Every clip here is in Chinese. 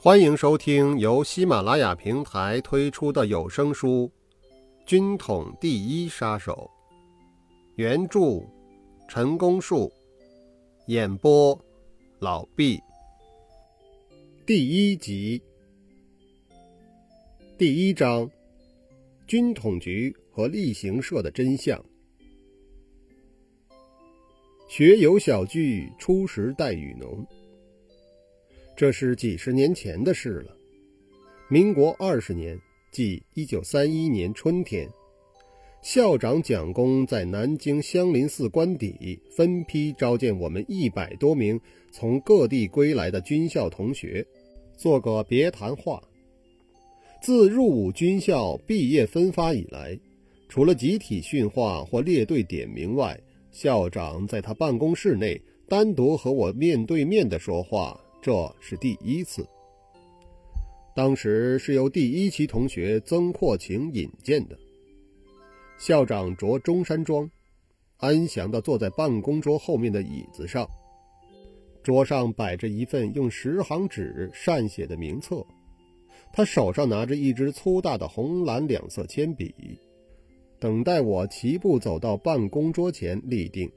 欢迎收听由喜马拉雅平台推出的有声书《军统第一杀手》，原著陈功树，演播老毕。第一集，第一章：军统局和例行社的真相。学友小聚，初时待雨浓。这是几十年前的事了。民国二十年，即一九三一年春天，校长蒋公在南京香林寺官邸分批召见我们一百多名从各地归来的军校同学，做个别谈话。自入伍军校毕业分发以来，除了集体训话或列队点名外，校长在他办公室内单独和我面对面的说话。这是第一次。当时是由第一期同学曾扩情引荐的。校长着中山装，安详地坐在办公桌后面的椅子上，桌上摆着一份用十行纸善写的名册，他手上拿着一支粗大的红蓝两色铅笔，等待我齐步走到办公桌前立定，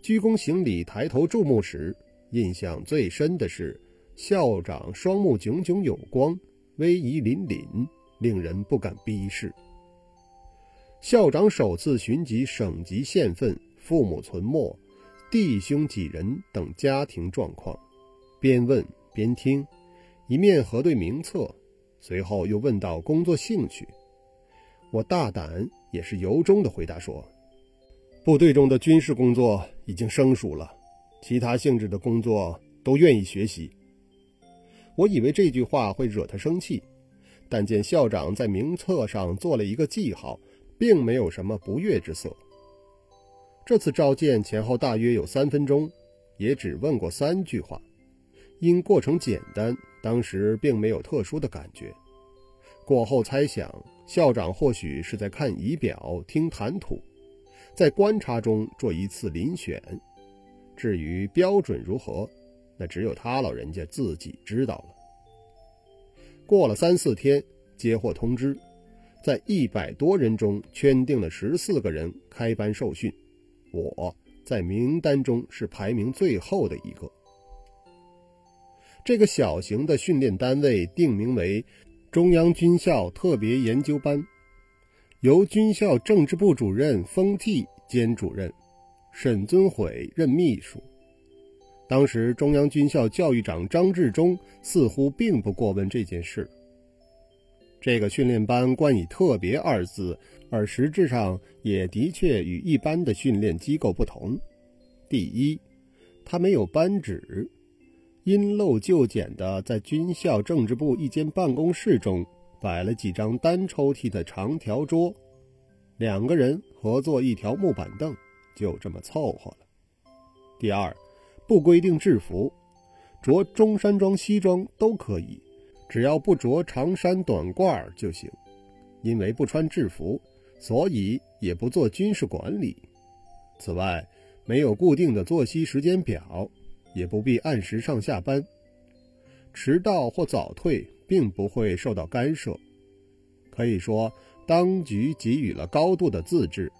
鞠躬行礼，抬头注目时。印象最深的是，校长双目炯炯有光，威仪凛凛，令人不敢逼视。校长首次询及省级县份、父母存没、弟兄几人等家庭状况，边问边听，一面核对名册，随后又问到工作兴趣。我大胆也是由衷的回答说：“部队中的军事工作已经生疏了。”其他性质的工作都愿意学习。我以为这句话会惹他生气，但见校长在名册上做了一个记号，并没有什么不悦之色。这次召见前后大约有三分钟，也只问过三句话，因过程简单，当时并没有特殊的感觉。过后猜想，校长或许是在看仪表、听谈吐，在观察中做一次遴选。至于标准如何，那只有他老人家自己知道了。过了三四天，接获通知，在一百多人中圈定了十四个人开班受训，我在名单中是排名最后的一个。这个小型的训练单位定名为中央军校特别研究班，由军校政治部主任封替兼主任。沈尊悔任秘书。当时中央军校教育长张治中似乎并不过问这件事。这个训练班冠以“特别”二字，而实质上也的确与一般的训练机构不同。第一，它没有班纸，因陋就简的在军校政治部一间办公室中摆了几张单抽屉的长条桌，两个人合坐一条木板凳。就这么凑合了。第二，不规定制服，着中山装、西装都可以，只要不着长衫短褂就行。因为不穿制服，所以也不做军事管理。此外，没有固定的作息时间表，也不必按时上下班。迟到或早退并不会受到干涉。可以说，当局给予了高度的自治。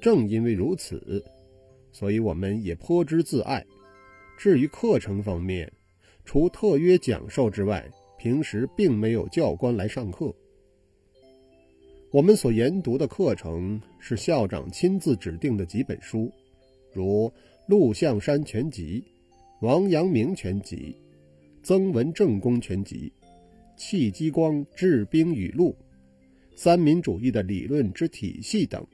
正因为如此，所以我们也颇之自爱。至于课程方面，除特约讲授之外，平时并没有教官来上课。我们所研读的课程是校长亲自指定的几本书，如《陆象山全集》《王阳明全集》《曾文正公全集》《戚继光治兵语录》《三民主义的理论之体系》等。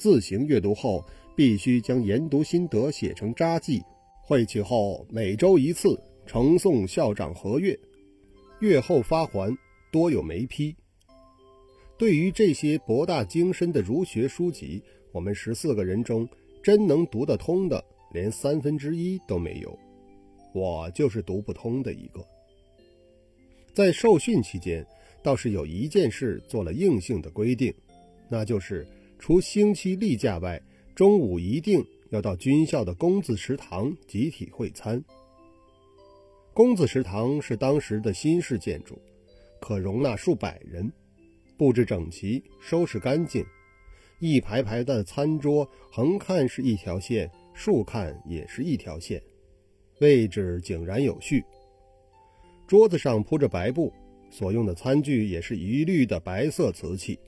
自行阅读后，必须将研读心得写成札记，会期后每周一次呈送校长核阅，阅后发还，多有没批。对于这些博大精深的儒学书籍，我们十四个人中真能读得通的，连三分之一都没有。我就是读不通的一个。在受训期间，倒是有一件事做了硬性的规定，那就是。除星期例假外，中午一定要到军校的公子食堂集体会餐。公子食堂是当时的新式建筑，可容纳数百人，布置整齐，收拾干净，一排排的餐桌，横看是一条线，竖看也是一条线，位置井然有序。桌子上铺着白布，所用的餐具也是一律的白色瓷器。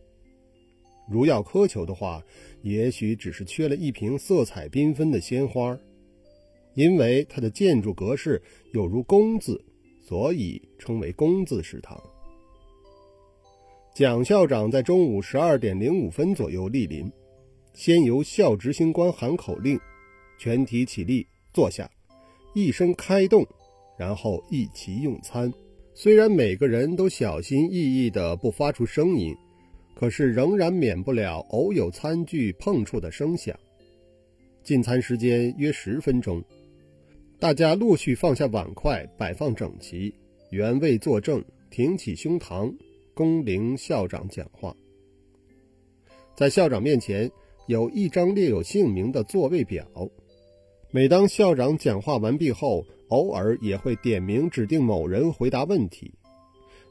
如要苛求的话，也许只是缺了一瓶色彩缤纷的鲜花。因为它的建筑格式有如“工”字，所以称为“工字食堂”。蒋校长在中午十二点零五分左右莅临，先由校执行官喊口令，全体起立坐下，一声开动，然后一齐用餐。虽然每个人都小心翼翼地不发出声音，可是仍然免不了偶有餐具碰触的声响。进餐时间约十分钟。大家陆续放下碗筷，摆放整齐，原位坐正，挺起胸膛，恭聆校长讲话。在校长面前有一张列有姓名的座位表。每当校长讲话完毕后，偶尔也会点名指定某人回答问题。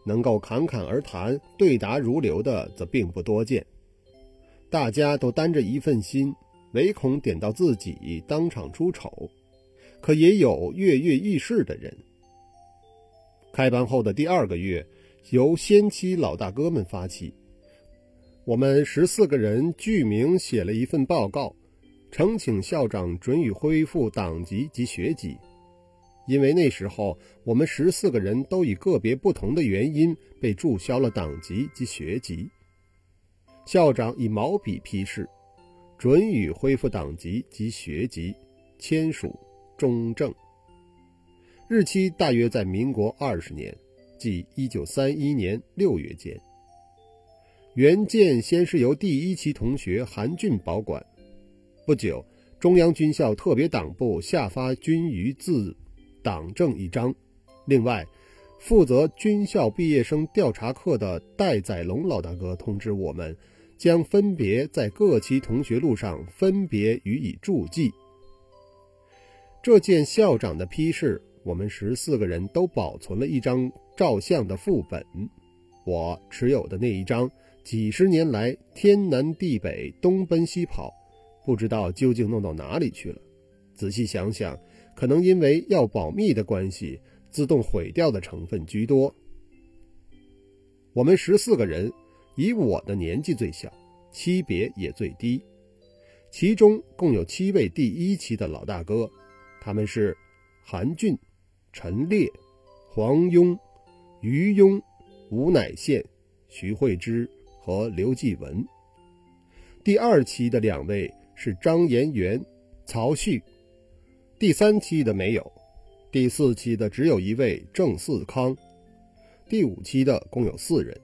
能够侃侃而谈、对答如流的，则并不多见。大家都担着一份心，唯恐点到自己当场出丑。可也有跃跃欲试的人。开班后的第二个月，由先期老大哥们发起，我们十四个人具名写了一份报告，呈请校长准予恢复党籍及学籍。因为那时候我们十四个人都以个别不同的原因被注销了党籍及学籍，校长以毛笔批示，准予恢复党籍及学籍，签署。中正，日期大约在民国二十年，即一九三一年六月间。原件先是由第一期同学韩俊保管，不久，中央军校特别党部下发军余自党政一张。另外，负责军校毕业生调查课的戴载龙老大哥通知我们，将分别在各期同学录上分别予以注记。这件校长的批示，我们十四个人都保存了一张照相的副本。我持有的那一张，几十年来天南地北、东奔西跑，不知道究竟弄到哪里去了。仔细想想，可能因为要保密的关系，自动毁掉的成分居多。我们十四个人，以我的年纪最小，级别也最低，其中共有七位第一期的老大哥。他们是韩俊、陈烈、黄庸、于庸、吴乃宪、徐惠之和刘继文。第二期的两位是张延元、曹旭。第三期的没有，第四期的只有一位郑四康。第五期的共有四人，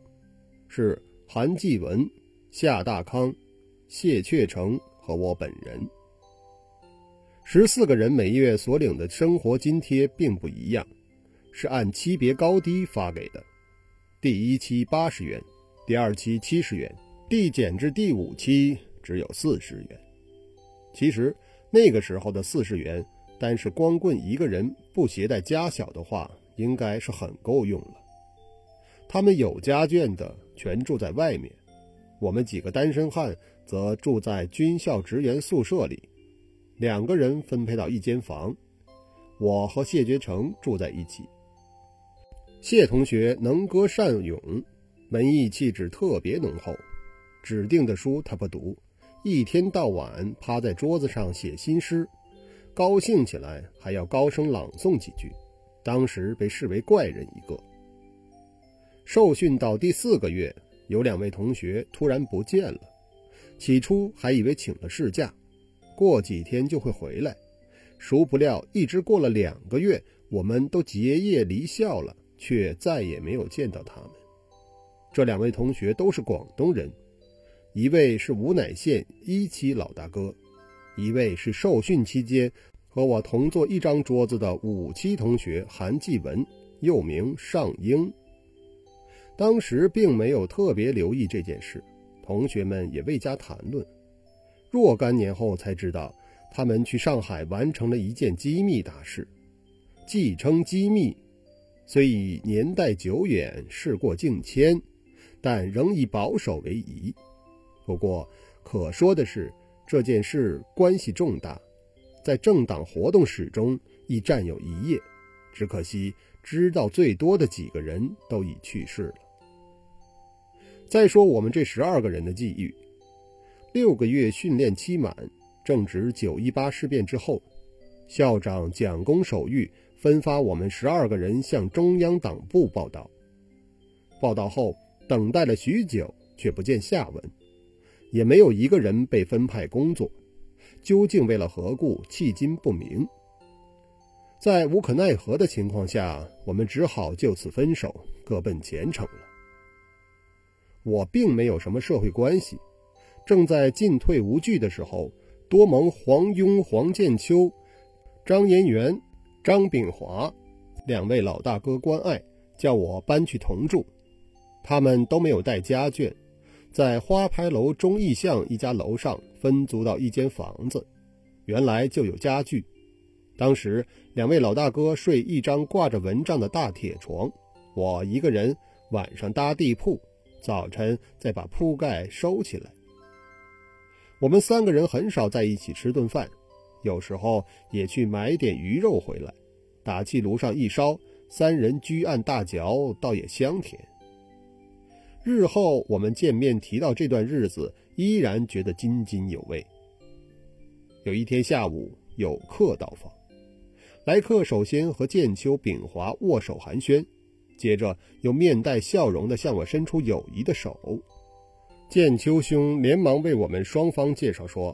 是韩继文、夏大康、谢确成和我本人。十四个人每月所领的生活津贴并不一样，是按期别高低发给的。第一期八十元，第二期七十元，递减至第五期只有四十元。其实那个时候的四十元，但是光棍一个人不携带家小的话，应该是很够用了。他们有家眷的全住在外面，我们几个单身汉则住在军校职员宿舍里。两个人分配到一间房，我和谢觉成住在一起。谢同学能歌善咏，文艺气质特别浓厚。指定的书他不读，一天到晚趴在桌子上写新诗，高兴起来还要高声朗诵几句，当时被视为怪人一个。受训到第四个月，有两位同学突然不见了，起初还以为请了事假。过几天就会回来，殊不料一直过了两个月，我们都结业离校了，却再也没有见到他们。这两位同学都是广东人，一位是吴乃县一期老大哥，一位是受训期间和我同坐一张桌子的五期同学韩继文，又名尚英。当时并没有特别留意这件事，同学们也未加谈论。若干年后才知道，他们去上海完成了一件机密大事，既称机密虽已年代久远，事过境迁，但仍以保守为宜。不过，可说的是，这件事关系重大，在政党活动史中亦占有一页。只可惜，知道最多的几个人都已去世了。再说我们这十二个人的际遇，六个月训练期满，正值九一八事变之后，校长蒋公手谕，分发我们十二个人向中央党部报道。报道后，等待了许久，却不见下文。也没有一个人被分派工作，究竟为了何故，迄今不明。在无可奈何的情况下，我们只好就此分手，各奔前程了。我并没有什么社会关系，正在进退无据的时候，多蒙黄庸、黄建秋、张延元、张炳华两位老大哥关爱，叫我搬去同住。他们都没有带家眷。在花牌楼中义巷一家楼上分租到一间房子，原来就有家具。当时两位老大哥睡一张挂着蚊帐的大铁床，我一个人晚上搭地铺，早晨再把铺盖收起来。我们三个人很少在一起吃顿饭，有时候也去买点鱼肉回来，打气炉上一烧，三人居案大嚼，倒也香甜。日后我们见面提到这段日子，依然觉得津津有味。有一天下午有客到访，来客首先和剑秋、秉华握手寒暄，接着又面带笑容地向我伸出友谊的手。剑秋兄连忙为我们双方介绍说：“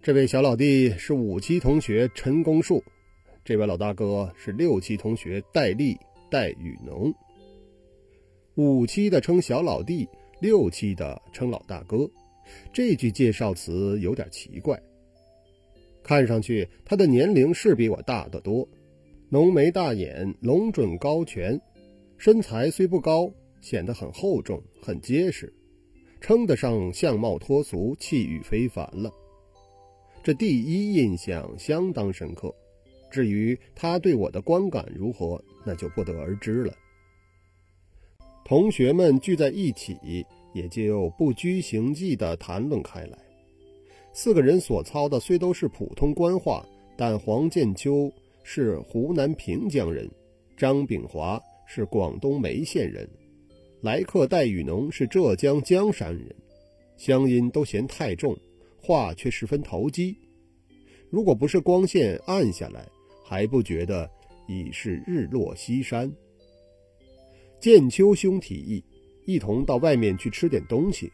这位小老弟是五期同学陈公树，这位老大哥是六期同学戴笠戴雨农。”五期的称小老弟，六期的称老大哥，这句介绍词有点奇怪。看上去他的年龄是比我大得多，浓眉大眼，龙准高颧，身材虽不高，显得很厚重、很结实，称得上相貌脱俗、气宇非凡了。这第一印象相当深刻，至于他对我的观感如何，那就不得而知了。同学们聚在一起，也就不拘形迹地谈论开来。四个人所操的虽都是普通官话，但黄建秋是湖南平江人，张炳华是广东梅县人，来客戴雨农是浙江江山人，乡音都嫌太重，话却十分投机。如果不是光线暗下来，还不觉得已是日落西山。剑秋兄提议，一同到外面去吃点东西。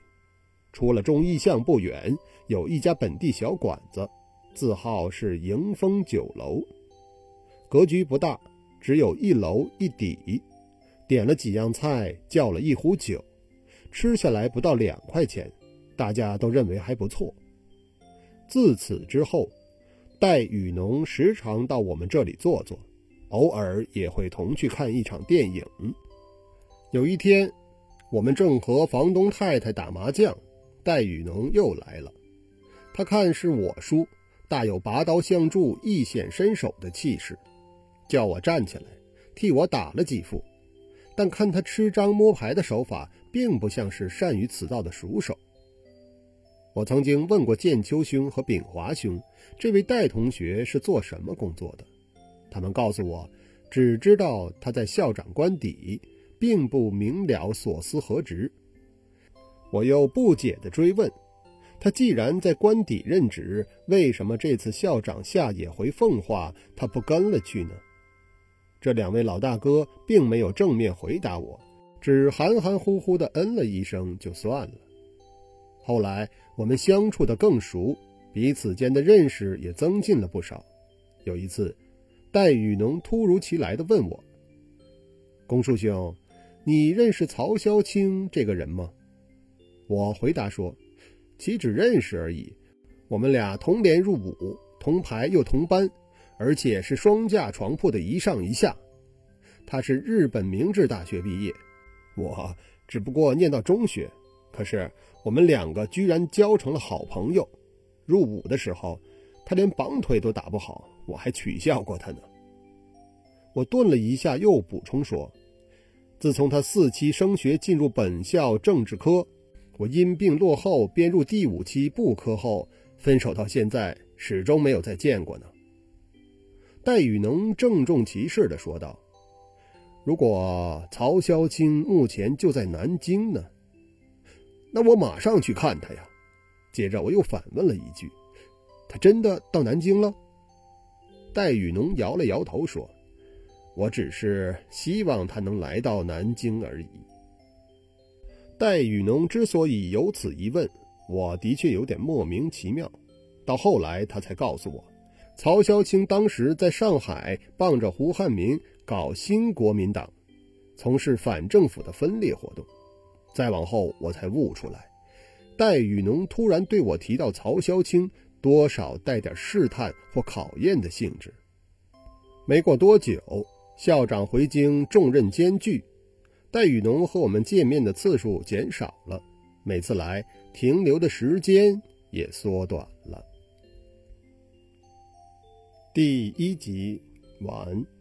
出了中义巷不远，有一家本地小馆子，字号是迎风酒楼。格局不大，只有一楼一底。点了几样菜，叫了一壶酒，吃下来不到两块钱，大家都认为还不错。自此之后，戴雨农时常到我们这里坐坐，偶尔也会同去看一场电影。有一天，我们正和房东太太打麻将，戴雨农又来了。他看是我输，大有拔刀相助、一显身手的气势，叫我站起来，替我打了几副。但看他吃张摸牌的手法，并不像是善于此道的熟手。我曾经问过剑秋兄和炳华兄，这位戴同学是做什么工作的？他们告诉我，只知道他在校长官邸。并不明了所思何职，我又不解地追问：他既然在官邸任职，为什么这次校长下野回奉化，他不跟了去呢？这两位老大哥并没有正面回答我，只含含糊糊地嗯了一声就算了。后来我们相处得更熟，彼此间的认识也增进了不少。有一次，戴雨农突如其来地问我：“公叔兄。”你认识曹潇清这个人吗？我回答说：“岂止认识而已，我们俩同连入伍，同排又同班，而且是双架床铺的一上一下。他是日本明治大学毕业，我只不过念到中学，可是我们两个居然交成了好朋友。入伍的时候，他连绑腿都打不好，我还取笑过他呢。我顿了一下，又补充说：“自从他四期升学进入本校政治科，我因病落后，编入第五期部科后，分手到现在，始终没有再见过呢。”戴雨农郑重其事地说道：“如果曹霄卿目前就在南京呢？那我马上去看他呀。”接着我又反问了一句：“他真的到南京了？”戴雨农摇了摇头说。我只是希望他能来到南京而已。戴雨农之所以有此一问，我的确有点莫名其妙。到后来，他才告诉我，曹霄卿当时在上海帮着胡汉民搞新国民党，从事反政府的分裂活动。再往后，我才悟出来，戴雨农突然对我提到曹霄卿，多少带点试探或考验的性质。没过多久。校长回京，重任艰巨，戴雨农和我们见面的次数减少了，每次来停留的时间也缩短了。第一集完。